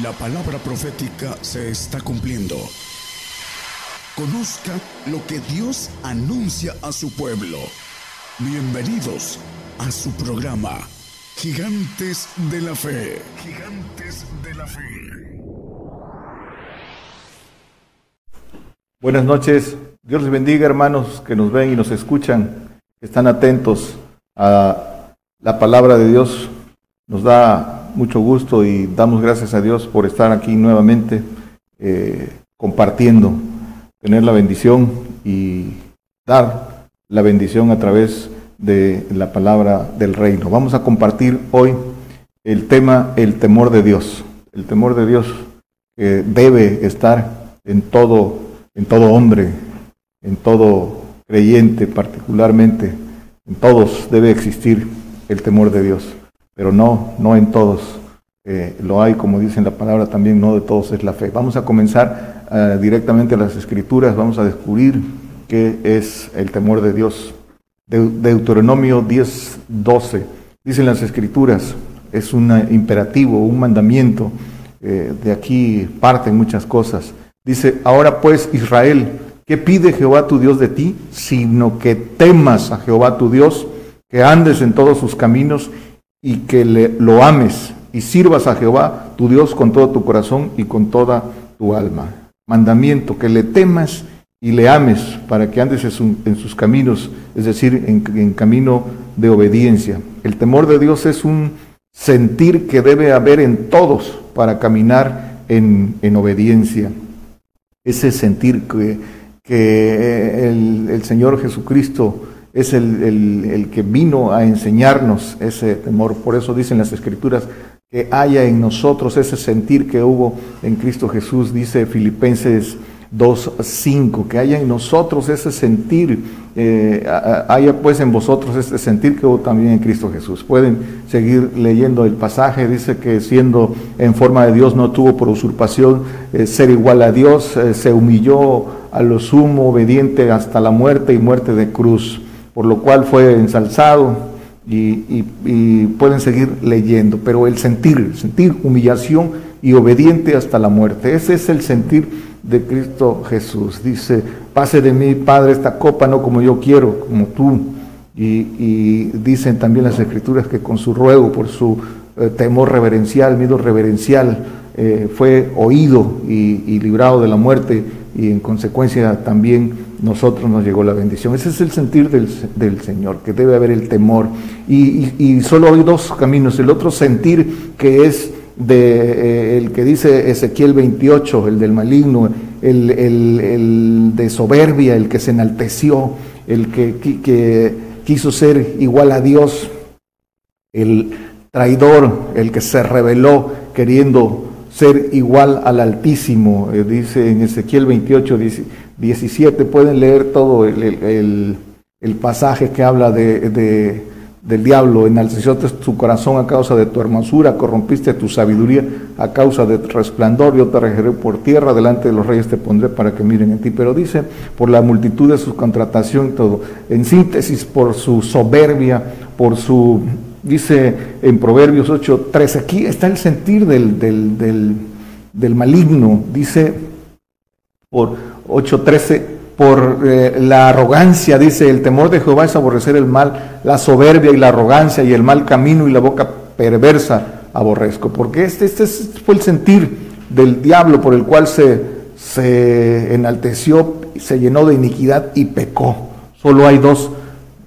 La palabra profética se está cumpliendo. Conozca lo que Dios anuncia a su pueblo. Bienvenidos a su programa, Gigantes de la Fe. Gigantes de la Fe. Buenas noches. Dios les bendiga, hermanos que nos ven y nos escuchan, que están atentos a la palabra de Dios. Nos da mucho gusto y damos gracias a Dios por estar aquí nuevamente eh, compartiendo, tener la bendición y dar la bendición a través de la palabra del reino. Vamos a compartir hoy el tema el temor de Dios. El temor de Dios que debe estar en todo, en todo hombre, en todo creyente particularmente, en todos debe existir el temor de Dios pero no, no en todos. Eh, lo hay, como dice la palabra también, no de todos es la fe. Vamos a comenzar uh, directamente a las escrituras, vamos a descubrir qué es el temor de Dios. De, Deuteronomio 10, 12, dicen las escrituras, es un imperativo, un mandamiento, eh, de aquí parten muchas cosas. Dice, ahora pues Israel, ¿qué pide Jehová tu Dios de ti? Sino que temas a Jehová tu Dios, que andes en todos sus caminos y que le, lo ames y sirvas a Jehová tu Dios con todo tu corazón y con toda tu alma. Mandamiento, que le temas y le ames para que andes en, sus caminos, es decir, en, camino de obediencia. El temor de Dios es un sentir que debe haber en todos para caminar en, obediencia. Ese sentir que, que el, el Señor Jesucristo es el, que vino a enseñarnos ese temor. Por eso dicen las escrituras que haya en nosotros ese sentir que hubo en Cristo Jesús, dice Filipenses 2.5, que haya en nosotros ese sentir, eh, haya pues en vosotros ese sentir que hubo también en Cristo Jesús. Pueden seguir leyendo el pasaje, dice que siendo en forma de Dios no tuvo por usurpación eh, ser igual a Dios, eh, se humilló a lo sumo, obediente hasta la muerte y muerte de cruz por lo cual fue ensalzado y, pueden seguir leyendo, pero el sentir, sentir humillación y obediente hasta la muerte, ese es el sentir de Cristo Jesús. Dice, pase de mí, Padre, esta copa no como yo quiero, como tú. Y, dicen también las escrituras que con su ruego, por su eh, temor reverencial, miedo reverencial, eh, fue oído y librado de la muerte y en consecuencia también nosotros nos llegó la bendición. Ese es el sentir del, Señor, que debe haber el temor. Y, solo hay dos caminos. El otro sentir que es de, eh, el que dice Ezequiel 28, el del maligno, el, de soberbia, el que se enalteció, el que, que quiso ser igual a Dios, el traidor, el que se rebeló queriendo ser igual al Altísimo, eh, dice en Ezequiel 28, 17, pueden leer todo el, pasaje que habla de, del diablo, enaltecióte tu corazón a causa de tu hermosura, corrompiste tu sabiduría a causa de tu resplandor, yo te regiré por tierra, delante de los reyes te pondré para que miren en ti, pero dice, por la multitud de su contratación y todo, en síntesis, por su soberbia, por su Dice en Proverbios 8:13, aquí está el sentir del, del, maligno. Dice por 8:13, por eh, la arrogancia, dice, el temor de Jehová es aborrecer el mal, la soberbia y la arrogancia y el mal camino y la boca perversa aborrezco. Porque este, este fue el sentir del diablo por el cual se, se enalteció, se llenó de iniquidad y pecó. Solo hay dos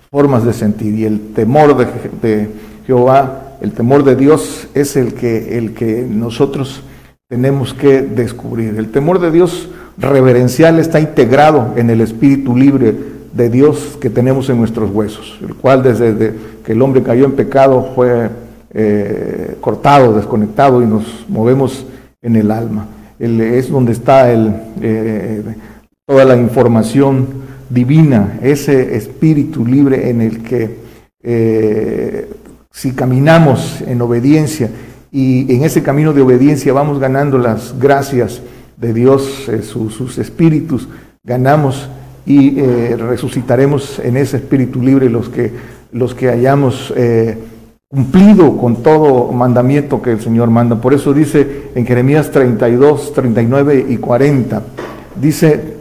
formas de sentir y el temor de, Jehová, el temor de Dios es el que, el que nosotros tenemos que descubrir. El temor de Dios reverencial está integrado en el espíritu libre de Dios que tenemos en nuestros huesos, el cual desde que el hombre cayó en pecado fue eh, cortado, desconectado y nos movemos en el alma. es donde está eh, toda la información divina, ese espíritu libre en el que eh, si caminamos en obediencia y en ese camino de obediencia vamos ganando las gracias de Dios, eh, sus espíritus, ganamos y eh, resucitaremos en ese espíritu libre los que, los que hayamos cumplido con todo mandamiento que el Señor manda. Por eso dice en Jeremías 32, 39 y 40, dice,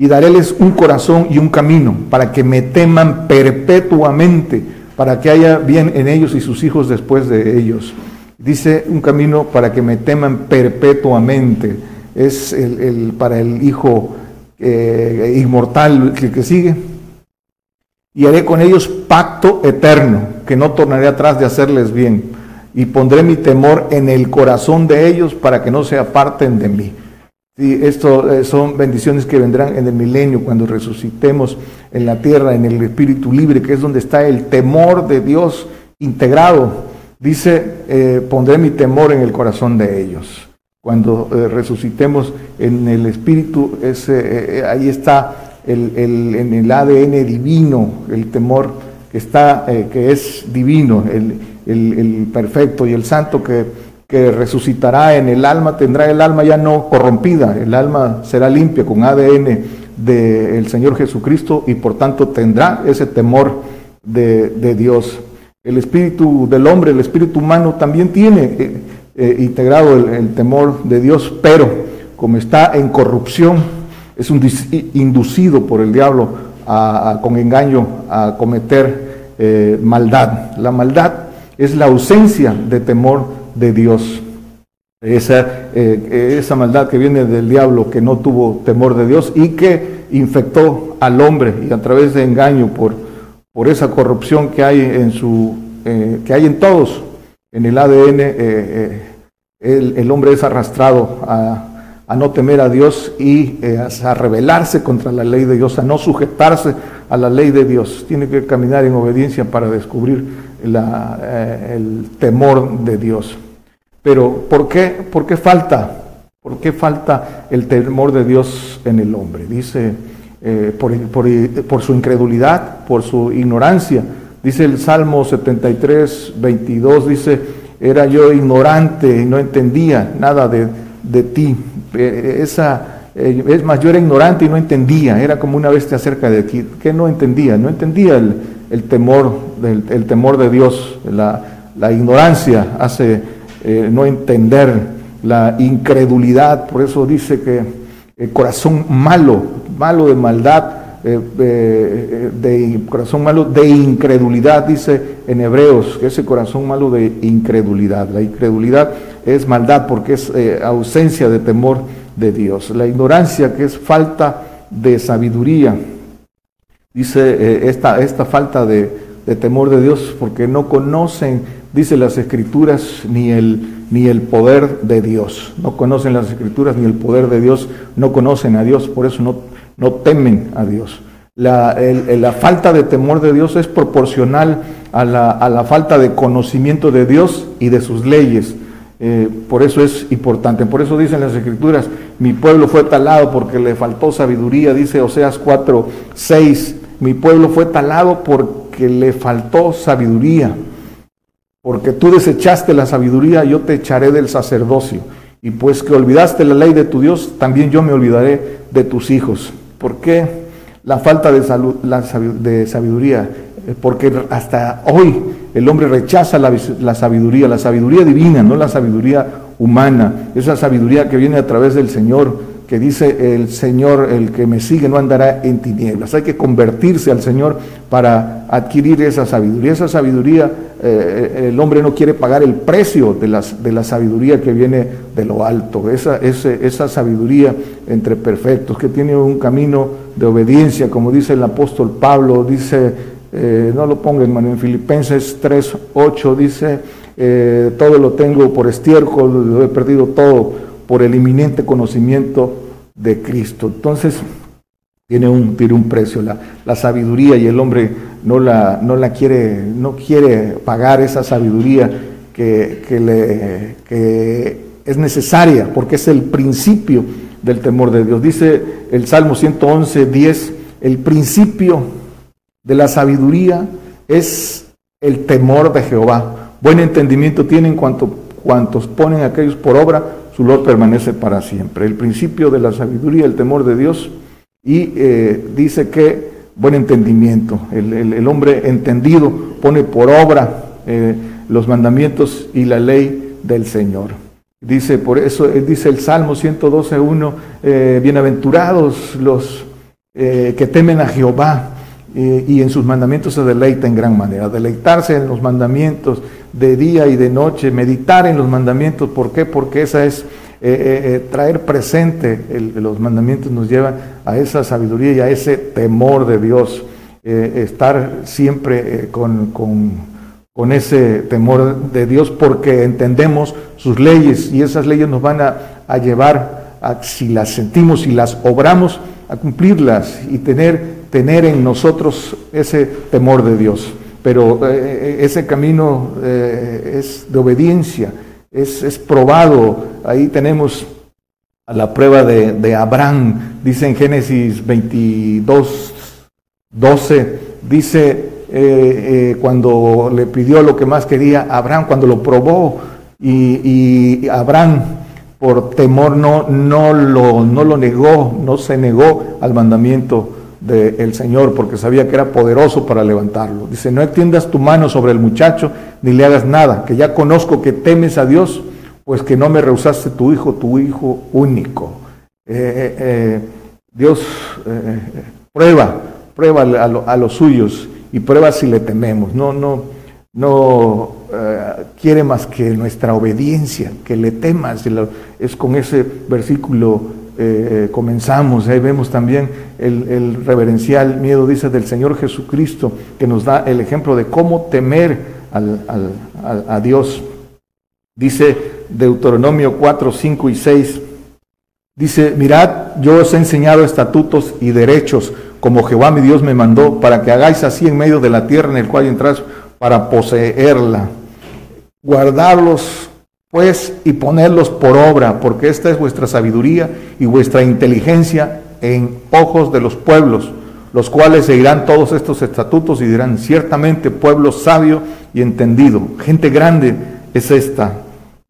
y daréles un corazón y un camino para que me teman perpetuamente, para que haya bien en ellos y sus hijos después de ellos. Dice un camino para que me teman perpetuamente. Es el, para el Hijo eh, inmortal que, que sigue. Y haré con ellos pacto eterno, que no tornaré atrás de hacerles bien. Y pondré mi temor en el corazón de ellos para que no se aparten de mí. Y esto eh, son bendiciones que vendrán en el milenio cuando resucitemos en la tierra, en el espíritu libre, que es donde está el temor de Dios integrado. Dice, eh, pondré mi temor en el corazón de ellos. Cuando eh, resucitemos en el espíritu, ese, ahí está el, en el ADN divino, el temor que está, que es divino, el, el perfecto y el santo que que resucitará en el alma, tendrá el alma ya no corrompida, el alma será limpia con ADN del Señor Jesucristo y por tanto tendrá ese temor de, Dios. El espíritu del hombre, el espíritu humano también tiene eh, eh, integrado el, temor de Dios, pero como está en corrupción, es un inducido por el diablo con engaño a cometer eh, maldad. La maldad es la ausencia de temor de Dios. Esa, eh, esa maldad que viene del diablo que no tuvo temor de Dios y que infectó al hombre y a través de engaño por, esa corrupción que hay en su que hay en todos en el ADN eh, el, el, hombre es arrastrado a, no temer a Dios y a rebelarse contra la ley de Dios a no sujetarse a la ley de Dios tiene que caminar en obediencia para descubrir el temor de Dios pero ¿por qué, ¿por qué falta? ¿Por qué falta el temor de Dios en el hombre? Dice, eh, por, su incredulidad, por su ignorancia. Dice el Salmo 73, 22, dice, era yo ignorante y no entendía nada de, de ti. Eh, esa, eh, es más, yo era ignorante y no entendía, era como una bestia acerca de ti. ¿Qué no entendía? No entendía el, el temor, el, el, temor de Dios. La, la ignorancia hace eh, no entender la incredulidad, por eso dice que el corazón malo, malo de maldad, eh, eh, de corazón malo de incredulidad, dice en Hebreos, que ese corazón malo de incredulidad. La incredulidad es maldad porque es ausencia de temor de Dios. La ignorancia que es falta de sabiduría. Dice esta, esta falta de, de temor de Dios porque no conocen dice las escrituras, ni el, ni el poder de Dios. No conocen las escrituras ni el poder de Dios, no conocen a Dios, por eso no, no temen a Dios. La, falta de temor de Dios es proporcional a la, a la, falta de conocimiento de Dios y de sus leyes. Eh, por eso es importante. Por eso dicen las escrituras, mi pueblo fue talado porque le faltó sabiduría, dice Oseas 4, 6. Mi pueblo fue talado porque le faltó sabiduría. Porque tú desechaste la sabiduría, yo te echaré del sacerdocio. Y pues que olvidaste la ley de tu Dios, también yo me olvidaré de tus hijos. ¿Por qué la falta de, salud, de sabiduría? Eh, porque hasta hoy el hombre rechaza la, la, sabiduría, la sabiduría divina, no la sabiduría humana, esa sabiduría que viene a través del Señor, que dice el Señor, el que me sigue no andará en tinieblas. Hay que convertirse al Señor para adquirir esa sabiduría. Esa sabiduría, eh, el hombre no quiere pagar el precio de, las, de la sabiduría que viene de lo alto. Esa, esa sabiduría entre perfectos, que tiene un camino de obediencia, como dice el apóstol Pablo, dice, eh, no lo ponga hermano, en Filipenses 3, 8 dice, eh, todo lo tengo por estiércol, lo he perdido todo por el inminente conocimiento de Cristo. Entonces, tiene un, tiene un precio. La, la, sabiduría y el hombre no la, no la quiere, no quiere pagar esa sabiduría que, que, le, que es necesaria, porque es el principio del temor de Dios. Dice el Salmo 111, 10, el principio de la sabiduría es el temor de Jehová. Buen entendimiento tienen cuanto, cuantos ponen aquellos por obra su lor permanece para siempre. El principio de la sabiduría, el temor de Dios, y eh, dice que buen entendimiento, el, hombre entendido pone por obra eh, los mandamientos y la ley del Señor. Dice, por eso dice el Salmo 112.1, eh, bienaventurados los eh, que temen a Jehová eh, y en sus mandamientos se deleita en gran manera. Deleitarse en los mandamientos de día y de noche, meditar en los mandamientos. ¿Por qué? Porque esa es traer presente los mandamientos nos lleva a esa sabiduría y a ese temor de Dios. estar siempre con, con ese temor de Dios porque entendemos sus leyes y esas leyes nos van a, llevar a, si las sentimos y las obramos, a cumplirlas y tener, tener en nosotros ese temor de Dios. Pero eh, eh, ese camino eh, es de obediencia, es, es, probado. Ahí tenemos a la prueba de, de Abraham, dice en Génesis 22, 12, dice, cuando le pidió lo que más quería Abraham, cuando lo probó y, Abraham por temor no, no, lo, no lo negó, no se negó al mandamiento del Señor porque sabía que era poderoso para levantarlo. Dice, no extiendas tu mano sobre el muchacho ni le hagas nada, que ya conozco que temes a Dios, pues que no me rehusaste tu hijo, tu hijo único. Eh, Dios prueba, prueba a, a los suyos y prueba si le tememos. No, no, no eh, quiere más que nuestra obediencia, que le temas. Es con ese versículo eh, comenzamos. Ahí vemos también el, reverencial miedo, dice, del Señor Jesucristo, que nos da el ejemplo de cómo temer a Dios. Dice Deuteronomio 4, 5 y 6. Dice, mirad, yo os he enseñado estatutos y derechos como Jehová mi Dios me mandó, para que hagáis así en medio de la tierra en el cual entráis para poseerla. Guardarlos pues y ponerlos por obra, porque esta es vuestra sabiduría y vuestra inteligencia en ojos de los pueblos, los cuales seguirán todos estos estatutos y dirán, ciertamente pueblo sabio y entendido, gente grande es esta.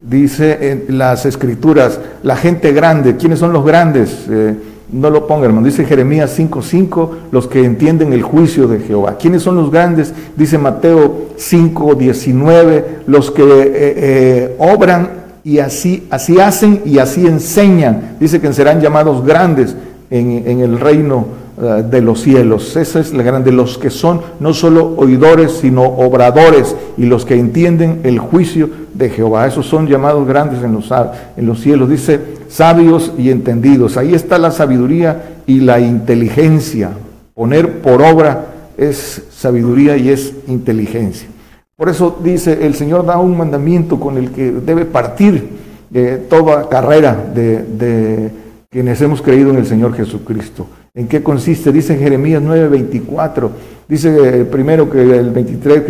Dice en las escrituras, la gente grande, ¿quiénes son los grandes? Eh, no lo ponga, hermano. Dice Jeremías 5:5, los que entienden el juicio de Jehová. ¿Quiénes son los grandes? Dice Mateo 5:19, los que eh, eh, obran y así, así hacen y así enseñan. Dice que serán llamados grandes en, en el reino eh, de los cielos. Esa es la grande, los que son no solo oidores, sino obradores y los que entienden el juicio de Jehová. Esos son llamados grandes en los, en los cielos. Dice sabios y entendidos. Ahí está la sabiduría y la inteligencia. Poner por obra es sabiduría y es inteligencia. Por eso dice, el Señor da un mandamiento con el que debe partir de toda carrera de, quienes hemos creído en el Señor Jesucristo. ¿En qué consiste? Dice Jeremías 9:24. Dice eh, primero que el 23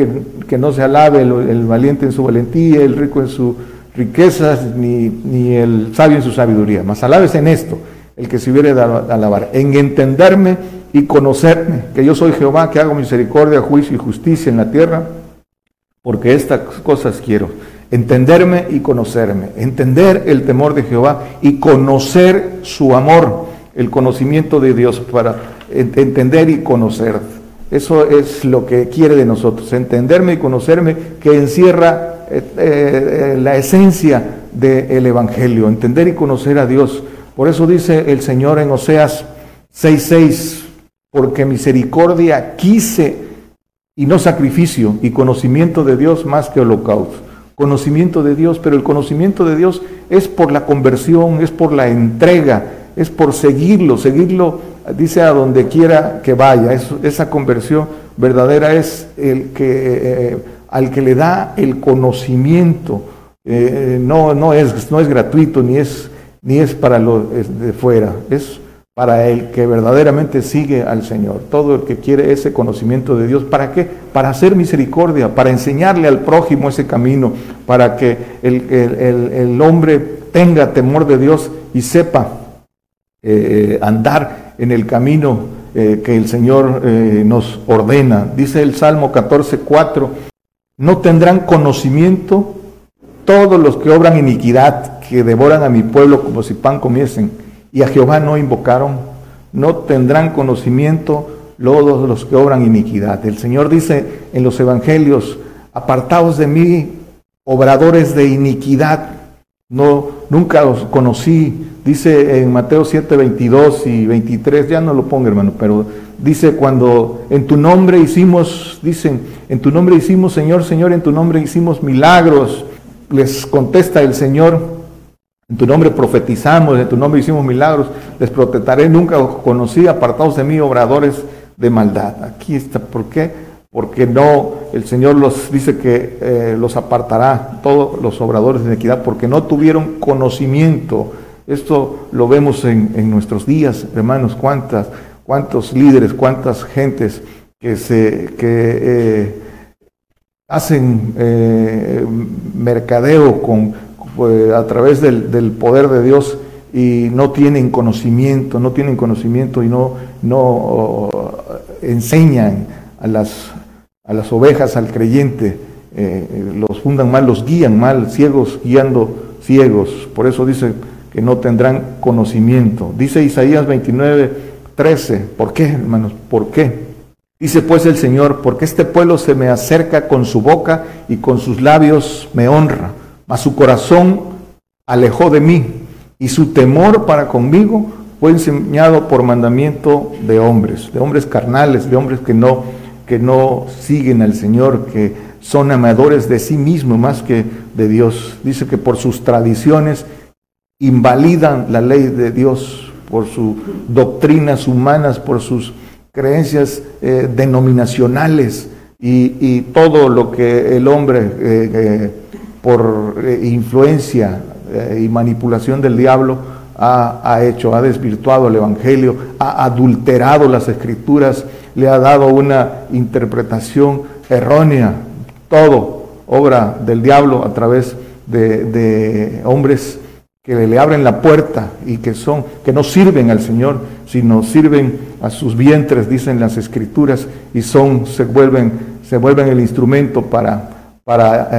que, no se alabe el, valiente en su valentía, el rico en sus riquezas, ni, ni el sabio en su sabiduría. Mas alabes en esto, el que se hubiere de alabar, en entenderme y conocerme, que yo soy Jehová, que hago misericordia, juicio y justicia en la tierra, porque estas cosas quiero. Entenderme y conocerme, entender el temor de Jehová y conocer su amor el conocimiento de Dios, para entender y conocer. Eso es lo que quiere de nosotros, entenderme y conocerme, que encierra eh, eh, la esencia del Evangelio, entender y conocer a Dios. Por eso dice el Señor en Oseas 6:6, porque misericordia quise y no sacrificio, y conocimiento de Dios más que holocausto. Conocimiento de Dios, pero el conocimiento de Dios es por la conversión, es por la entrega, es por seguirlo, seguirlo, dice a donde quiera que vaya. esa conversión verdadera es el que, eh, al que le da el conocimiento. Eh, no, no, es, no es gratuito ni es, ni es para lo de fuera, es para el que verdaderamente sigue al Señor. Todo el que quiere ese conocimiento de Dios, ¿para qué? Para hacer misericordia, para enseñarle al prójimo ese camino, para que el, el hombre tenga temor de Dios y sepa eh, andar en el camino eh, que el Señor eh, nos ordena. Dice el Salmo 14:4, no tendrán conocimiento todos los que obran iniquidad, que devoran a mi pueblo como si pan comiesen, y a Jehová no invocaron, no tendrán conocimiento todos los que obran iniquidad. El Señor dice en los evangelios, apartaos de mí, obradores de iniquidad. No, nunca los conocí. Dice en Mateo 7, 22 y 23, ya no lo ponga hermano, pero dice cuando en tu nombre hicimos, dicen, en tu nombre hicimos, Señor, Señor, en tu nombre hicimos milagros. Les contesta el Señor, en tu nombre profetizamos, en tu nombre hicimos milagros, les protestaré, nunca conocí, apartados de mí, obradores de maldad. Aquí está, ¿por qué? porque no, el Señor los dice que eh, los apartará, todos los obradores de iniquidad, porque no tuvieron conocimiento. Esto lo vemos en, nuestros días, hermanos, cuántas, cuántos líderes, cuántas gentes que se que eh, hacen eh, mercadeo con, pues, a través del, poder de Dios y no tienen conocimiento, no tienen conocimiento y no, no enseñan a las, a las ovejas, al creyente, eh, los fundan mal, los guían mal, ciegos guiando ciegos. Por eso dice que no tendrán conocimiento. Dice Isaías 29, 13. ¿Por qué, hermanos? ¿Por qué? Dice pues el Señor, porque este pueblo se me acerca con su boca y con sus labios me honra, mas su corazón alejó de mí y su temor para conmigo fue enseñado por mandamiento de hombres, de hombres carnales, de hombres que no que no siguen al Señor, que son amadores de sí mismos más que de Dios. Dice que por sus tradiciones invalidan la ley de Dios, por sus doctrinas humanas, por sus creencias eh, denominacionales y, todo lo que el hombre, eh, eh, por influencia y manipulación del diablo, ha, ha, hecho, ha desvirtuado el Evangelio, ha adulterado las escrituras le ha dado una interpretación errónea. Todo obra del diablo a través de, hombres que le abren la puerta y que son que no sirven al Señor, sino sirven a sus vientres, dicen las escrituras, y son se vuelven se vuelven el instrumento para para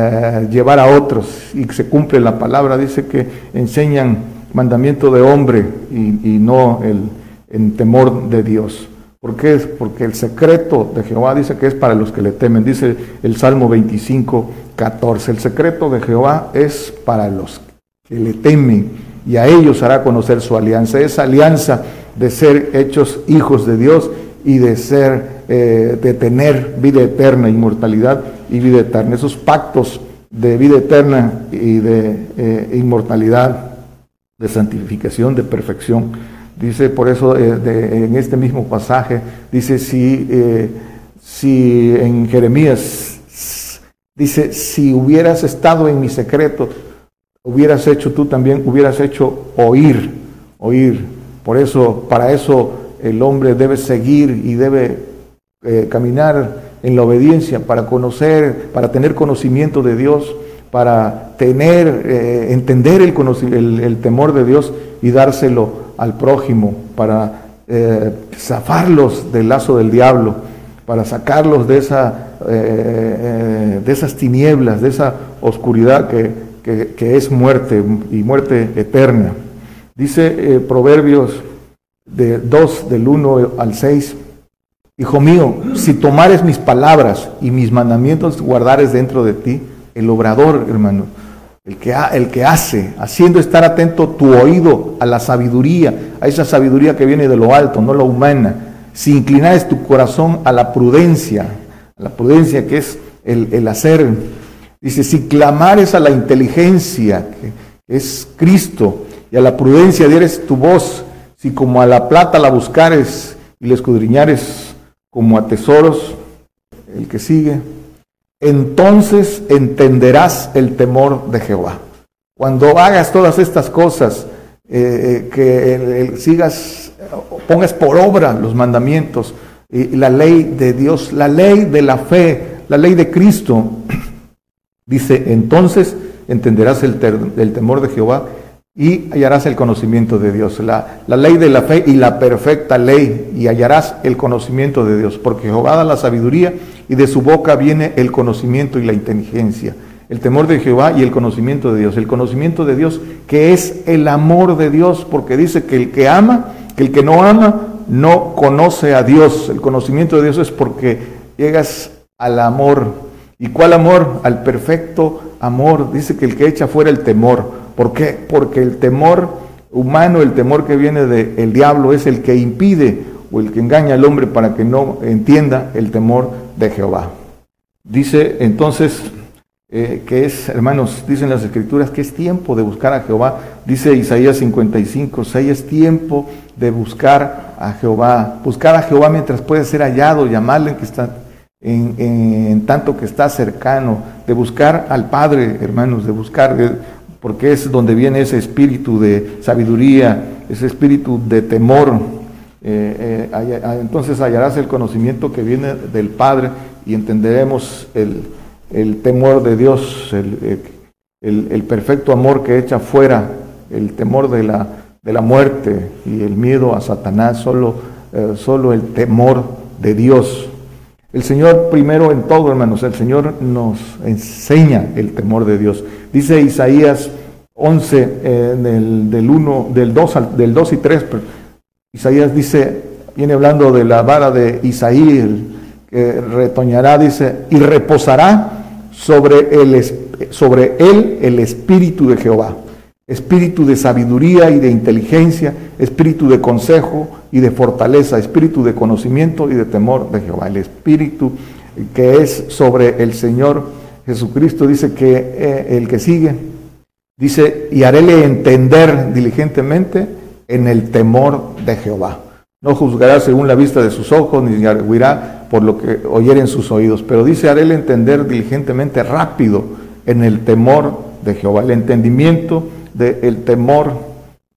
eh, llevar a otros y se cumple la palabra, dice que enseñan mandamiento de hombre y, no el, el temor de Dios. ¿Por qué? Porque el secreto de Jehová dice que es para los que le temen. Dice el Salmo 25, 14. El secreto de Jehová es para los le temen y a ellos hará conocer su alianza. Esa alianza de ser hechos hijos de Dios y de ser, eh, de tener vida eterna, inmortalidad y vida eterna. Esos pactos de vida eterna y de eh, inmortalidad, de santificación, de perfección Dice, por eso eh, en este mismo pasaje, dice, si, si en Jeremías, dice, si hubieras estado en mi secreto, hubieras hecho tú también, hubieras hecho oír, oír. Por eso, para eso el hombre debe seguir y debe eh, caminar en la obediencia, para conocer, para tener conocimiento de Dios, para tener, entender el, temor de Dios y dárselo al prójimo, para eh, zafarlos del lazo del diablo, para sacarlos de, esa, eh, eh, de esas tinieblas, de esa oscuridad que, es muerte y muerte eterna. Dice Proverbios de 2, del 1 al 6, Hijo mío, si tomares mis palabras y mis mandamientos guardares dentro de ti, el obrador, hermano, el que, el que hace, haciendo estar atento tu oído a la sabiduría, a esa sabiduría que viene de lo alto, no lo humana. Si inclinares tu corazón a la prudencia, a la prudencia que es el, hacer, dice, si clamares a la inteligencia, que es Cristo, y a la prudencia dieres tu voz, si como a la plata la buscares y la escudriñares como a tesoros, el que sigue, entonces entenderás el temor de Jehová. Cuando hagas todas estas cosas, eh, eh, que sigas, pongas por obra los mandamientos, y la ley de Dios, la ley de la fe, la ley de Cristo, dice, entonces entenderás el, temor de Jehová y hallarás el conocimiento de Dios. La, la, ley de la fe y la perfecta ley, y hallarás el conocimiento de Dios, porque Jehová da la sabiduría y de su boca viene el conocimiento y la inteligencia. El temor de Jehová y el conocimiento de Dios. El conocimiento de Dios que es el amor de Dios, porque dice que el que ama, que el que no ama, no conoce a Dios. El conocimiento de Dios es porque llegas al amor. ¿Y cuál amor? Al perfecto amor, dice que el que echa fuera el temor. ¿Por qué? Porque el temor humano, el temor que viene del diablo es el que impide o el que engaña al hombre para que no entienda el temor de Jehová. Dice entonces eh, que es, hermanos, dicen las escrituras que es tiempo de buscar a Jehová. Dice Isaías 55, 6 es tiempo de buscar a Jehová. Buscar a Jehová mientras puede ser hallado, llamarle que está en, tanto que está cercano, de buscar al Padre, hermanos, de buscar, porque es donde viene ese espíritu de sabiduría, ese espíritu de temor. Eh, eh, entonces hallarás el conocimiento que viene del Padre y entenderemos el, temor de Dios, el, perfecto amor que echa fuera el temor de la, muerte y el miedo a Satanás, solo, eh, solo el temor de Dios. El Señor primero en todo, hermanos, el Señor nos enseña el temor de Dios. Dice Isaías 11, eh, del, del, 1, del, 2, del 2 y 3, Isaías dice, viene hablando de la vara de Isaías, que retoñará, dice, y reposará sobre, el, sobre él el espíritu de Jehová, espíritu de sabiduría y de inteligencia, espíritu de consejo y de fortaleza, espíritu de conocimiento y de temor de Jehová. El espíritu que es sobre el Señor Jesucristo dice que eh, el que sigue, dice, y haréle entender diligentemente en el temor de Jehová. No juzgará según la vista de sus ojos, ni arguirá por lo que oyeren sus oídos. Pero dice, haré el entender diligentemente rápido en el temor de Jehová, el entendimiento del temor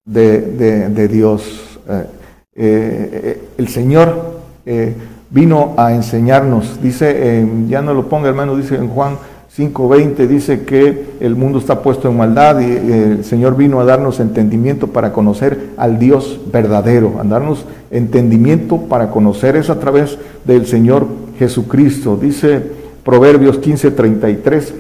de, Dios. Eh, eh, el Señor eh, vino a enseñarnos, dice, ya no lo ponga hermano, dice en Juan 5.20 dice que el mundo está puesto en maldad y el Señor vino a darnos entendimiento para conocer al Dios verdadero, a darnos entendimiento para conocer es a través del Señor Jesucristo. Dice Proverbios 15.33,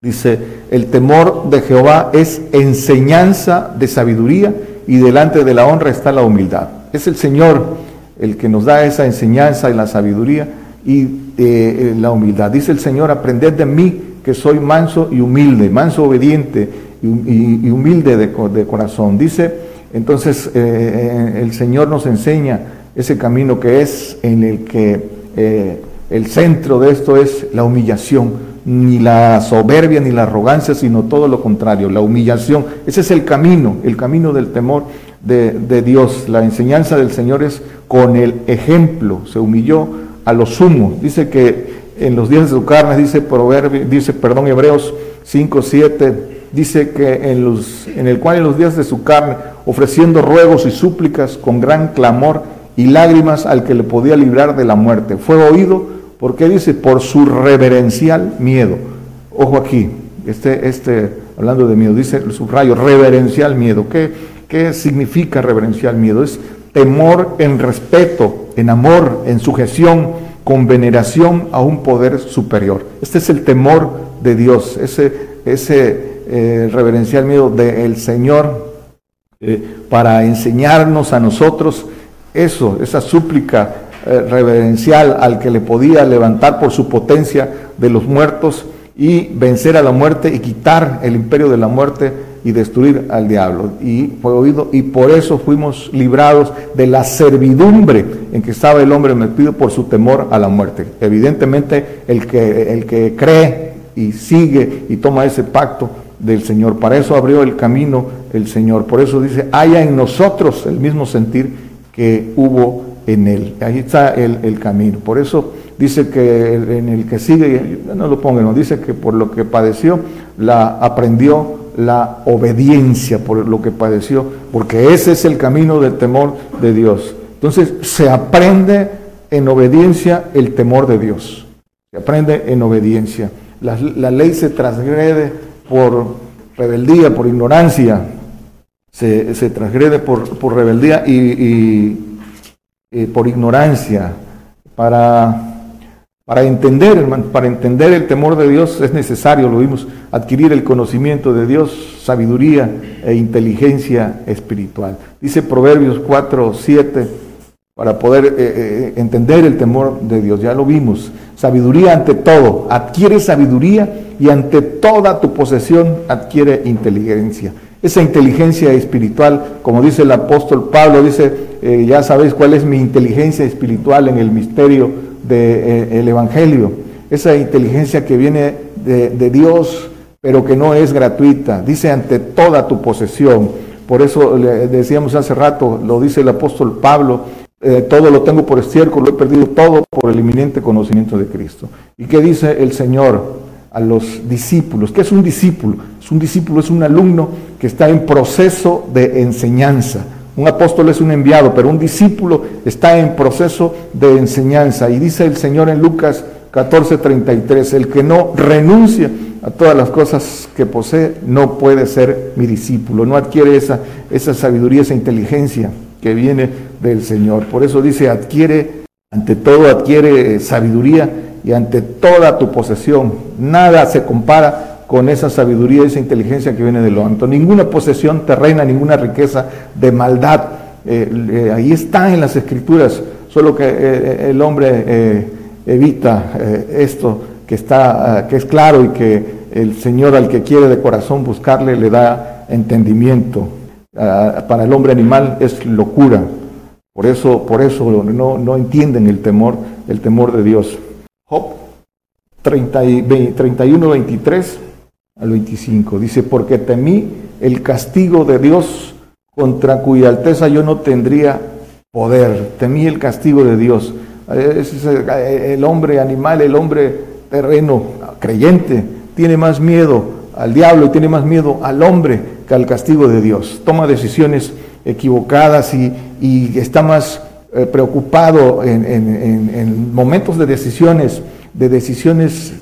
dice, el temor de Jehová es enseñanza de sabiduría y delante de la honra está la humildad. Es el Señor el que nos da esa enseñanza y la sabiduría y eh, eh, la humildad. Dice el Señor, aprended de mí que soy manso y humilde, manso obediente y, humilde de, corazón. Dice, entonces eh, el Señor nos enseña ese camino que es en el que el centro de esto es la humillación, ni la soberbia ni la arrogancia, sino todo lo contrario, la humillación. Ese es el camino, el camino del temor de, de Dios. La enseñanza del Señor es con el ejemplo, se humilló a lo sumo. Dice que en los días de su carne, dice Proverbio, dice, perdón, Hebreos 5, 7, dice que en, los, en el cual en los días de su carne, ofreciendo ruegos y súplicas con gran clamor y lágrimas al que le podía librar de la muerte, fue oído, porque dice, por su reverencial miedo. Ojo aquí, este, este, hablando de miedo, dice el subrayo, reverencial miedo. ¿Qué, ¿Qué significa reverencial miedo? Es temor en respeto, en amor, en sujeción, con veneración a un poder superior. Este es el temor de Dios, ese, ese eh, reverencial miedo del Señor eh, para enseñarnos a nosotros eso, esa súplica eh, reverencial al que le podía levantar por su potencia de los muertos y vencer a la muerte y quitar el imperio de la muerte y destruir al diablo. Y fue oído, y por eso fuimos librados de la servidumbre en que estaba el hombre metido por su temor a la muerte. Evidentemente, el que, el que cree y sigue y toma ese pacto del Señor, para eso abrió el camino el Señor. Por eso dice, haya en nosotros el mismo sentir que hubo en él. Ahí está el, el camino. Por eso dice que en el que sigue, no lo pongan, dice que por lo que padeció, la aprendió la obediencia por lo que padeció, porque ese es el camino del temor de Dios. Entonces se aprende en obediencia el temor de Dios. Se aprende en obediencia. La, ley se transgrede por rebeldía, por ignorancia. Se, transgrede por, rebeldía y, y por ignorancia. Para para entender, para entender el temor de Dios es necesario, lo vimos, adquirir el conocimiento de Dios, sabiduría e inteligencia espiritual. Dice Proverbios 4, 7, para poder eh, eh, entender el temor de Dios, ya lo vimos. Sabiduría ante todo, adquiere sabiduría y ante toda tu posesión adquiere inteligencia. Esa inteligencia espiritual, como dice el apóstol Pablo, dice, eh, ya sabéis cuál es mi inteligencia espiritual en el misterio del de, eh, Evangelio. Esa inteligencia que viene de, Dios, pero que no es gratuita. Dice ante toda tu posesión. Por eso le decíamos hace rato, lo dice el apóstol Pablo, eh, todo lo tengo por estiércol, lo he perdido todo por el inminente conocimiento de Cristo. ¿Y qué dice el Señor a los discípulos? ¿Qué es un discípulo? Es un discípulo, es un alumno que está en proceso de enseñanza. Un apóstol es un enviado, pero un discípulo está en proceso de enseñanza. Y dice el Señor en Lucas 14:33, el que no renuncia a todas las cosas que posee no puede ser mi discípulo, no adquiere esa, esa sabiduría, esa inteligencia que viene del Señor. Por eso dice, adquiere, ante todo adquiere sabiduría y ante toda tu posesión. Nada se compara con esa sabiduría, esa inteligencia que viene de lo alto. Ninguna posesión terrena, ninguna riqueza de maldad. Eh, eh, ahí está en las escrituras, solo que eh, el hombre evita esto que está, que es claro y que el Señor al que quiere de corazón buscarle le da entendimiento. Ah, para el hombre animal es locura. Por eso, por eso no, no entienden el temor, el temor de Dios. Job 31, 23 al 25. Dice, porque temí el castigo de Dios contra cuya alteza yo no tendría poder. Temí el castigo de Dios. Es el hombre animal, el hombre terreno, creyente, tiene más miedo al diablo y tiene más miedo al hombre que al castigo de Dios. Toma decisiones equivocadas y, está más eh, preocupado en, momentos de decisiones, de decisiones,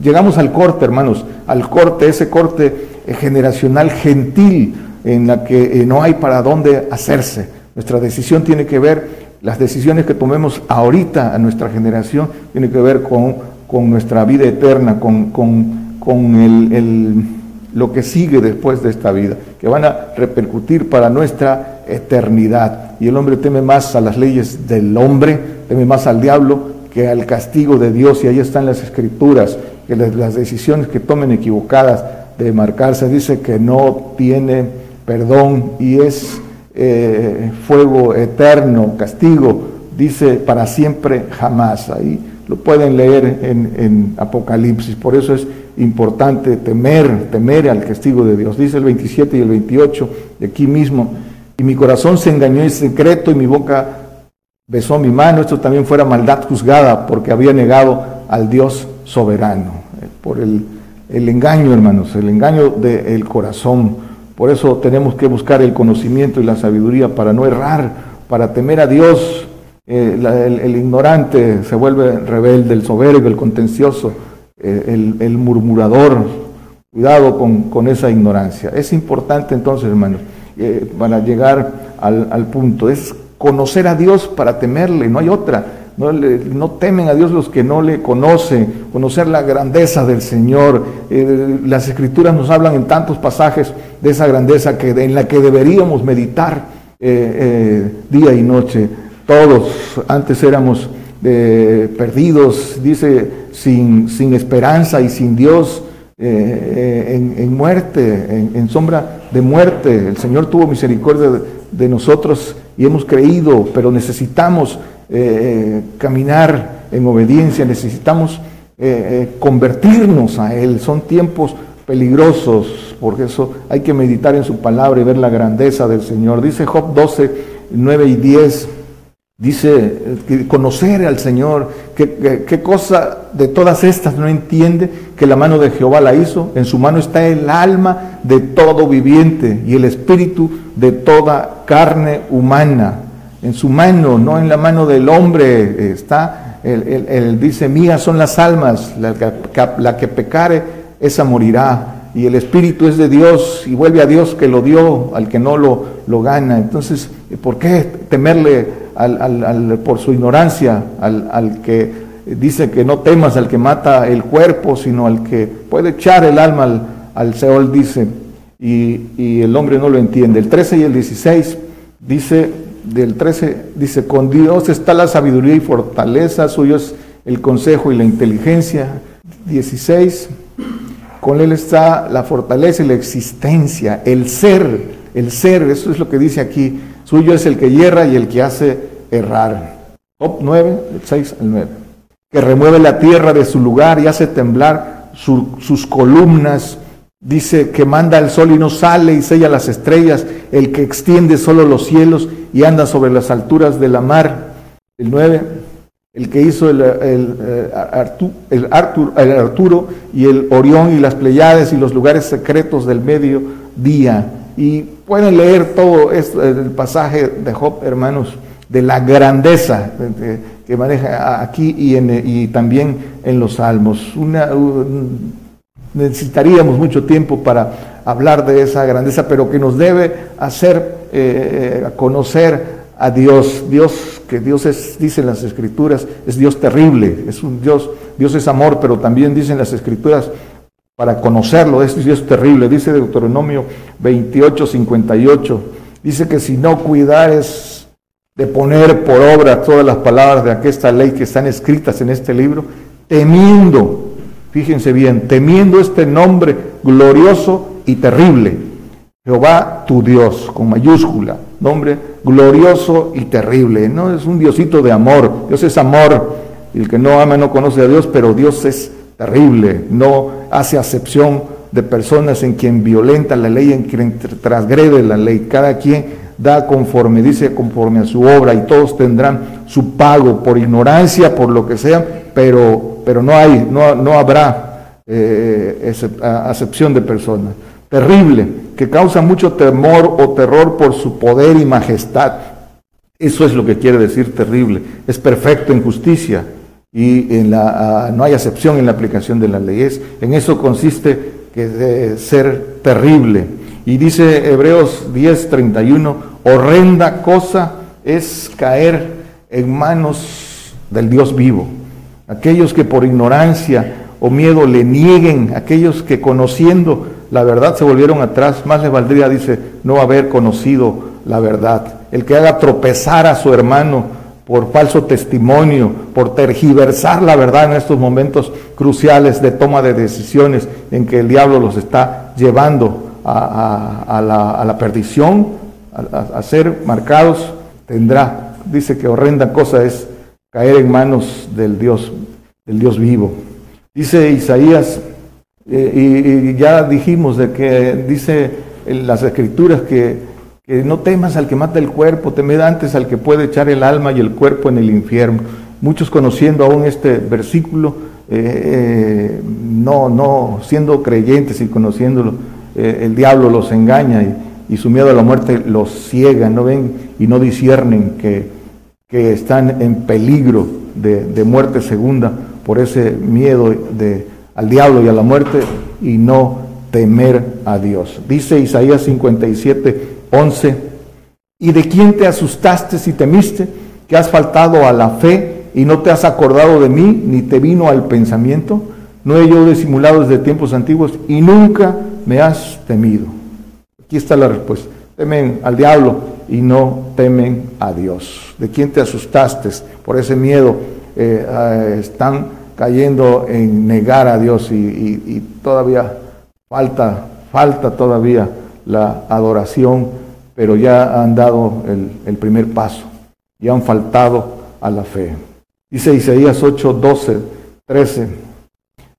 llegamos al corte, hermanos, al corte, ese corte eh, generacional gentil en la que eh, no hay para dónde hacerse. Nuestra decisión tiene que ver, las decisiones que tomemos ahorita a nuestra generación, tiene que ver con, con nuestra vida eterna, con, con, con el lo que sigue después de esta vida, que van a repercutir para nuestra eternidad. Y el hombre teme más a las leyes del hombre, teme más al diablo que al castigo de Dios. Y ahí están las escrituras, que las, decisiones que tomen equivocadas de marcarse, dice que no tiene perdón y es eh, fuego eterno, castigo, dice para siempre jamás. Ahí lo pueden leer en, Apocalipsis. Por eso es importante temer, temer al castigo de Dios. Dice el 27 y el 28 de aquí mismo, y mi corazón se engañó en secreto y mi boca besó mi mano, esto también fuera maldad juzgada porque había negado al Dios soberano, eh, por el, el engaño, hermanos, el engaño del corazón. Por eso tenemos que buscar el conocimiento y la sabiduría para no errar, para temer a Dios. Eh, el, ignorante se vuelve rebelde, el soberbio, el contencioso, eh, el, murmurador. Cuidado con, esa ignorancia. Es importante entonces, hermanos, para llegar al, punto, es conocer a Dios para temerle, no hay otra. No, temen a Dios los que no le conocen, conocer la grandeza del Señor. Eh, las escrituras nos hablan en tantos pasajes de esa grandeza que, en la que deberíamos meditar día y noche. Todos antes éramos perdidos, dice, sin, esperanza y sin Dios, eh, eh, en, muerte, en, sombra de muerte. El Señor tuvo misericordia de, nosotros y hemos creído, pero necesitamos eh, caminar en obediencia, necesitamos convertirnos a Él. Son tiempos peligrosos, porque eso hay que meditar en su palabra y ver la grandeza del Señor. Dice Job 12, 9 y 10. Dice que conocer al Señor, ¿qué, cosa de todas estas no entiende que la mano de Jehová la hizo? En su mano está el alma de todo viviente y el espíritu de toda carne humana. En su mano, no en la mano del hombre está. Él, dice, mías son las almas, la que, pecare, esa morirá y el Espíritu es de Dios y vuelve a Dios que lo dio al que no lo, lo gana. Entonces, ¿por qué temerle al, por su ignorancia al, que dice que no temas al que mata el cuerpo, sino al que puede echar el alma al, Seol, dice, y, el hombre no lo entiende. El 13 y el 16 dice, del 13 dice, con Dios está la sabiduría y fortaleza, suyo es el consejo y la inteligencia. 16 con Él está la fortaleza y la existencia, el ser, el ser, eso es lo que dice aquí. Suyo es el que hierra y el que hace errar. Job 9, 6 al 9. Que remueve la tierra de su lugar y hace temblar sus columnas. Dice que manda el sol y no sale y sella las estrellas, el que extiende solo los cielos y anda sobre las alturas de la mar. El 9 el que hizo el, el, eh, el, Arturo y el Orión y las Pleiades y los lugares secretos del mediodía. Y pueden leer todo esto, el pasaje de Job, hermanos, de la grandeza que maneja aquí y, en, y también en los salmos. Necesitaríamos mucho tiempo para hablar de esa grandeza, pero que nos debe hacer eh, conocer a Dios. Dios, que Dios es, dicen las escrituras, es Dios terrible, es un Dios, Dios es amor, pero también dicen las escrituras, para conocerlo, es Dios terrible, dice Deuteronomio 28, 58, dice que si no cuidares de poner por obra todas las palabras de aquesta ley que están escritas en este libro, temiendo, fíjense bien, temiendo este nombre glorioso y terrible, Jehová tu Dios, con mayúscula, nombre glorioso y terrible. No es un diosito de amor. Dios es amor. El que no ama no conoce a Dios, pero Dios es terrible. No hace acepción de personas en quien violenta la ley, en quien transgrede la ley. Cada quien da conforme, dice, conforme a su obra y todos tendrán su pago por ignorancia, por lo que sea, pero, pero no hay, no, no habrá eh, acepción de personas terrible, que causa mucho temor o terror por su poder y majestad. Eso es lo que quiere decir terrible. Es perfecto en justicia y en la, no hay acepción en la aplicación de las leyes. En eso consiste que de ser terrible. Y dice Hebreos 10:31, horrenda cosa es caer en manos del Dios vivo. Aquellos que por ignorancia o miedo le nieguen, aquellos que conociendo la verdad se volvieron atrás, más le valdría, dice, no haber conocido la verdad. El que haga tropezar a su hermano por falso testimonio, por tergiversar la verdad en estos momentos cruciales de toma de decisiones en que el diablo los está llevando a, la, perdición, a, ser marcados, tendrá, dice que horrenda cosa es caer en manos del Dios, del Dios vivo. Dice Isaías y, ya dijimos de que dice en las escrituras que, no temas al que mata el cuerpo, temed antes al que puede echar el alma y el cuerpo en el infierno. Muchos conociendo aún este versículo, eh, eh, no, no, siendo creyentes y conociéndolo, eh, el diablo los engaña y, su miedo a la muerte los ciega, no ven y no disciernen que, que están en peligro de, de muerte segunda por ese miedo de, al diablo y a la muerte y no temer a Dios. Dice Isaías 57, 11, ¿y de quién te asustaste si temiste? Que has faltado a la fe y no te has acordado de mí, ni te vino al pensamiento. No he yo disimulado desde tiempos antiguos y nunca me has temido. Aquí está la respuesta. Temen al diablo y no temen a Dios. ¿De quién te asustaste? Por ese miedo eh, eh, están cayendo en negar a Dios y, todavía falta, falta todavía la adoración, pero ya han dado el, primer paso y han faltado a la fe. Dice Isaías 8, 12, 13.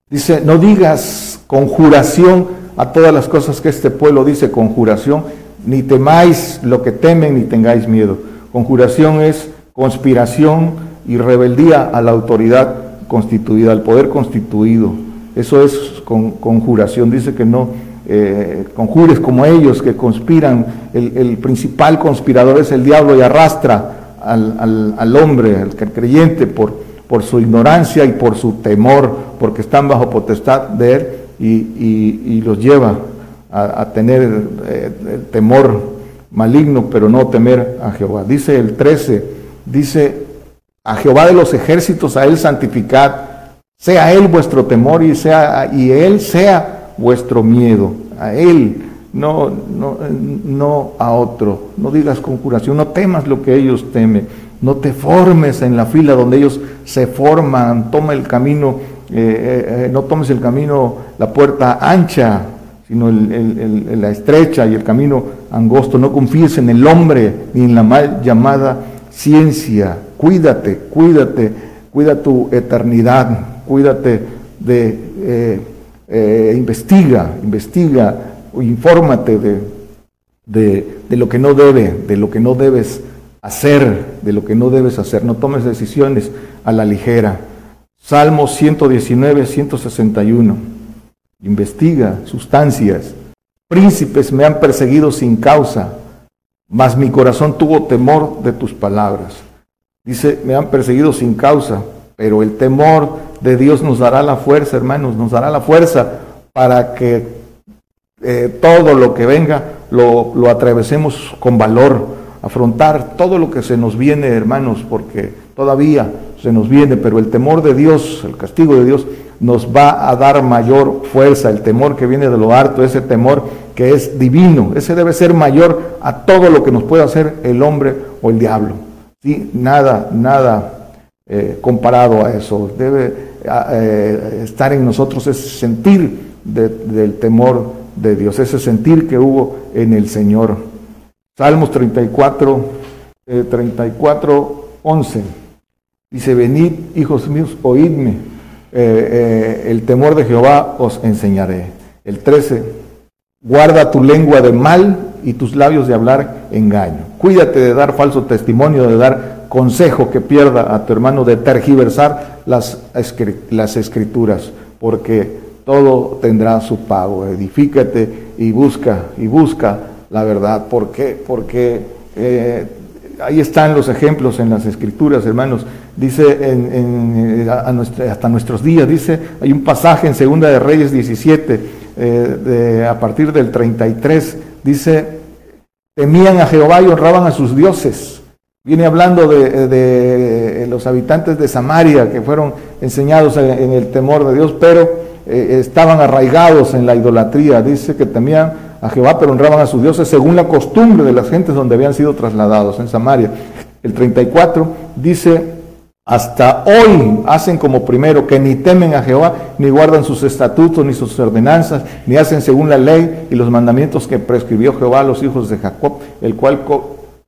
Dice, no digas conjuración a todas las cosas que este pueblo dice conjuración, ni temáis lo que temen, ni tengáis miedo. Conjuración es conspiración y rebeldía a la autoridad constituida, al poder constituido. Eso es con, conjuración, dice que no eh, conjures como ellos que conspiran. El, principal conspirador es el diablo y arrastra al, hombre, al creyente, por, por su ignorancia y por su temor, porque están bajo potestad de él y, los lleva a, tener eh, el temor maligno, pero no temer a Jehová. Dice el 13, dice a Jehová de los ejércitos, a Él santificad. Sea Él vuestro temor y, sea, y Él sea vuestro miedo. A Él, no, no, no a otro. No digas conjuración, no temas lo que ellos temen. No te formes en la fila donde ellos se forman. Toma el camino eh, no tomes el camino, la puerta ancha, sino la estrecha y el camino angosto. No confíes en el hombre ni en la mal llamada ciencia. Cuídate, cuídate, cuida tu eternidad, cuídate de, investiga, investiga, infórmate de, de lo que no debe, de lo que no debes hacer, de lo que no debes hacer. No tomes decisiones a la ligera. Salmo 119, 161. Investiga sustancias. Príncipes me han perseguido sin causa, mas mi corazón tuvo temor de tus palabras. Dice, me han perseguido sin causa, pero el temor de Dios nos dará la fuerza, hermanos, nos dará la fuerza para que eh, todo lo que venga lo, lo atravesemos con valor, afrontar todo lo que se nos viene, hermanos, porque todavía se nos viene, pero el temor de Dios, el castigo de Dios, nos va a dar mayor fuerza, el temor que viene de lo harto, ese temor que es divino, ese debe ser mayor a todo lo que nos pueda hacer el hombre o el diablo. ¿sí? Nada, nada eh, comparado a eso. Debe eh, estar en nosotros ese sentir del temor de Dios, ese sentir que hubo en el Señor. Salmos 34, 34, 11. Dice, venid, hijos míos, oídme, eh, eh, el temor de Jehová os enseñaré. El 13, guarda tu lengua de mal y tus labios de hablar engaño. Cuídate de dar falso testimonio, de dar consejo que pierda a tu hermano, de tergiversar las, las escrituras, porque todo tendrá su pago. Edifícate y busca, y busca la verdad. ¿Por qué? Porque eh, ahí están los ejemplos en las escrituras, hermanos. Dice en, hasta nuestros días, dice, hay un pasaje en Segunda de Reyes 17, eh, a partir del 33, dice, temían a Jehová y honraban a sus dioses. Viene hablando de, los habitantes de Samaria que fueron enseñados en, el temor de Dios, pero eh, estaban arraigados en la idolatría. Dice que temían a Jehová, pero honraban a sus dioses según la costumbre de las gentes donde habían sido trasladados en Samaria. El 34 dice, hasta hoy hacen como primero que ni temen a Jehová, ni guardan sus estatutos, ni sus ordenanzas, ni hacen según la ley y los mandamientos que prescribió Jehová a los hijos de Jacob, el cual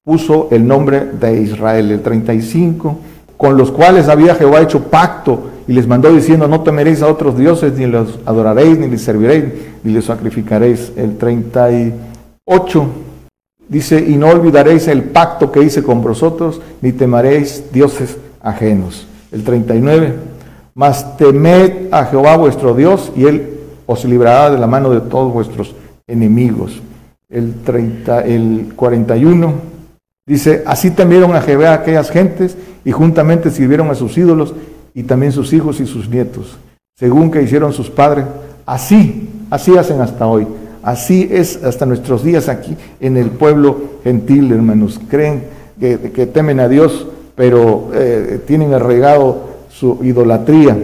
puso el nombre de Israel. El 35, con los cuales había Jehová hecho pacto y les mandó diciendo, no temeréis a otros dioses, ni los adoraréis, ni les serviréis, ni les sacrificaréis. El 38 dice, y no olvidaréis el pacto que hice con vosotros, ni temaréis dioses ajenos. El 39, mas temed a Jehová vuestro Dios, y él os librará de la mano de todos vuestros enemigos. El, 30, el 41 dice, así temieron a Jehová aquellas gentes, y juntamente sirvieron a sus ídolos, y también sus hijos y sus nietos, según que hicieron sus padres. Así, así hacen hasta hoy. Así es hasta nuestros días aquí en el pueblo gentil, hermanos. Creen que, temen a Dios, pero eh, tienen arraigado su idolatría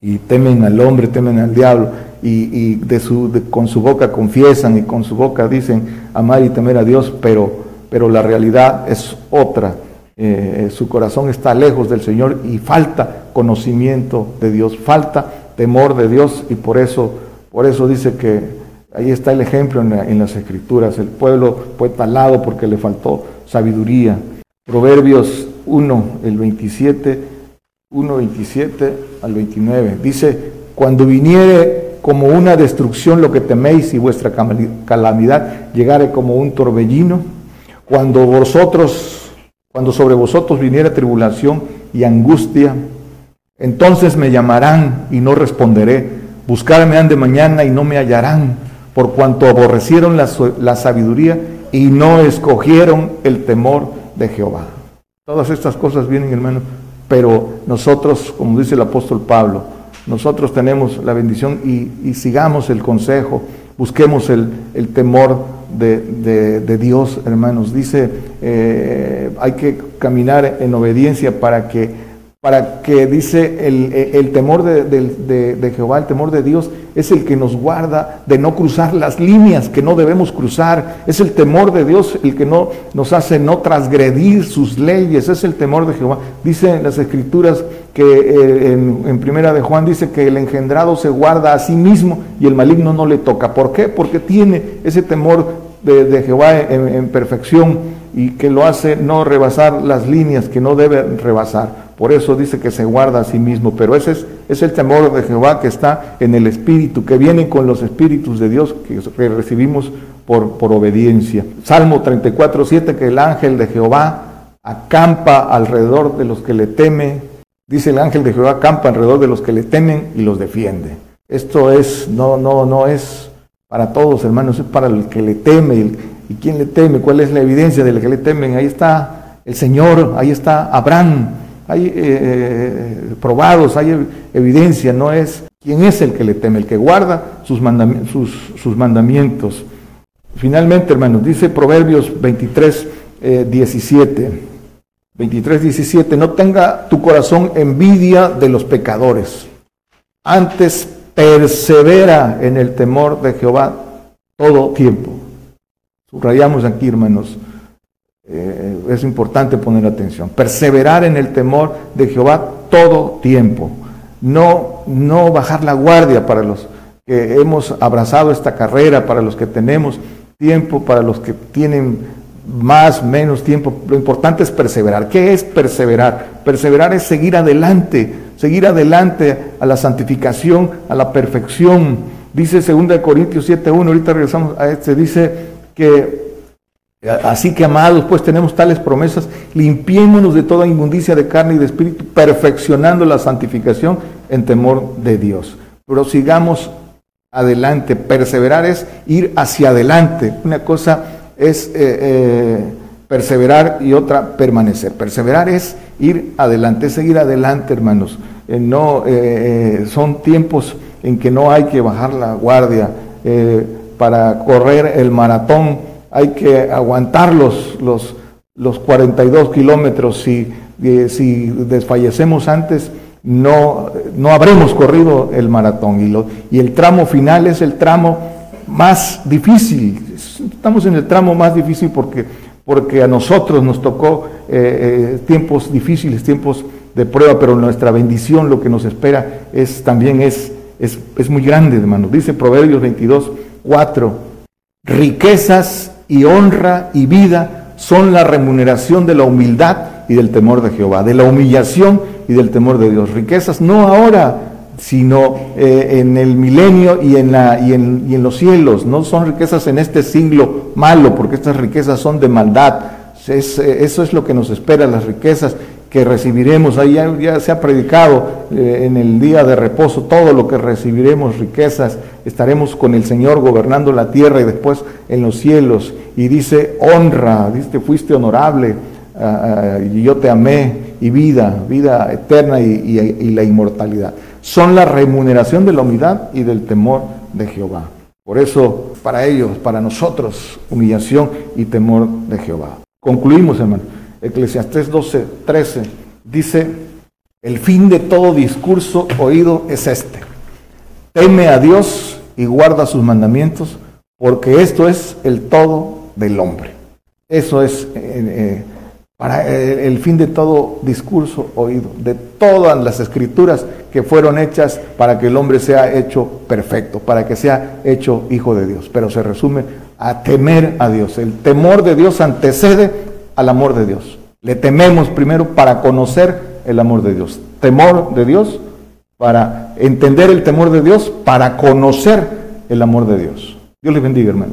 y temen al hombre, temen al diablo y, de su, con su boca confiesan y con su boca dicen amar y temer a Dios, pero, pero la realidad es otra. Eh, su corazón está lejos del Señor y falta conocimiento de Dios, falta temor de Dios y por eso, por eso dice que ahí está el ejemplo en, las escrituras, el pueblo fue talado porque le faltó sabiduría. Proverbios 1, el 27, 1, 27 al 29, dice, cuando viniere como una destrucción lo que teméis y vuestra calamidad llegare como un torbellino, cuando vosotros cuando sobre vosotros viniera tribulación y angustia, entonces me llamarán y no responderé. Buscarme han de mañana y no me hallarán, por cuanto aborrecieron la, la sabiduría y no escogieron el temor de Jehová. Todas estas cosas vienen, hermano, pero nosotros, como dice el apóstol Pablo, nosotros tenemos la bendición y, sigamos el consejo, busquemos el, temor de, Dios, hermanos. Dice, eh, hay que caminar en obediencia para que para que dice el, temor de, Jehová, el temor de Dios, es el que nos guarda de no cruzar las líneas que no debemos cruzar. Es el temor de Dios el que no nos hace no transgredir sus leyes. Es el temor de Jehová. Dice en las escrituras que eh, en, primera de Juan dice que el engendrado se guarda a sí mismo y el maligno no le toca. ¿Por qué? Porque tiene ese temor de, Jehová en perfección y que lo hace no rebasar las líneas que no debe rebasar. Por eso dice que se guarda a sí mismo. Pero ese es, el temor de Jehová que está en el Espíritu, que viene con los Espíritus de Dios que, recibimos por, obediencia. Salmo 34, 7, que el ángel de Jehová acampa alrededor de los que le temen. Dice el ángel de Jehová acampa alrededor de los que le temen y los defiende. Esto es, no, no, no es para todos, hermanos, es para el que le teme. ¿Y quién le teme? ¿Cuál es la evidencia de que le temen? Ahí está el Señor, ahí está Abraham hay eh, eh, probados, hay evidencia, no es quién es el que le teme, el que guarda sus, mandamientos. Finalmente, hermanos, dice Proverbios 23, 17. 23, 17, no tenga tu corazón envidia de los pecadores, antes persevera en el temor de Jehová todo tiempo. Subrayamos aquí, hermanos, eh, es importante poner atención. Perseverar en el temor de Jehová todo tiempo. No, no bajar la guardia para los que hemos abrazado esta carrera, para los que tenemos tiempo, para los que tienen más, menos tiempo. Lo importante es perseverar. ¿Qué es perseverar? Perseverar es seguir adelante, seguir adelante a la santificación, a la perfección. Dice 2 Corintios 7.1, ahorita regresamos a este, dice que Así que, amados, pues tenemos tales promesas, limpiémonos de toda inmundicia de carne y de espíritu, perfeccionando la santificación en temor de Dios. Prosigamos adelante, perseverar es ir hacia adelante. Una cosa es eh, eh, perseverar y otra permanecer. Perseverar es ir adelante, es seguir adelante, hermanos. Eh, no, son tiempos en que no hay que bajar la guardia para correr el maratón hay que aguantar los, los, los 42 kilómetros. Si, eh, si desfallecemos antes, no, no habremos corrido el maratón. Y, lo, y el tramo final es el tramo más difícil. Estamos en el tramo más difícil porque, porque a nosotros nos tocó eh, eh, tiempos difíciles, tiempos de prueba, pero nuestra bendición, lo que nos espera, es, también es, es, es muy grande, hermano. Dice Proverbios 22, 4, riquezas y honra y vida son la remuneración de la humildad y del temor de Jehová, de la humillación y del temor de Dios. Riquezas no ahora, sino eh, en el milenio y en, la, y, en, y en los cielos. No son riquezas en este siglo malo, porque estas riquezas son de maldad. Eh, eso es lo que nos espera, las riquezas que recibiremos, ahí ya, se ha predicado eh, en el día de reposo, todo lo que recibiremos, riquezas, estaremos con el Señor gobernando la tierra y después en los cielos. Y dice, honra, dice, fuiste honorable ah, ah, y yo te amé, y vida, vida eterna y, la inmortalidad. Son la remuneración de la humildad y del temor de Jehová. Por eso, para ellos, para nosotros, humillación y temor de Jehová. Concluimos, hermano. Eclesiastés 12, 13, dice, el fin de todo discurso oído es este. Teme a Dios y guarda sus mandamientos, porque esto es el todo del hombre. Eso es eh, eh, para eh, el fin de todo discurso oído, de todas las escrituras que fueron hechas para que el hombre sea hecho perfecto, para que sea hecho hijo de Dios. Pero se resume a temer a Dios. El temor de Dios antecede al amor de Dios. Le tememos primero para conocer el amor de Dios. Temor de Dios para entender el temor de Dios, para conocer el amor de Dios. Dios les bendiga, hermano.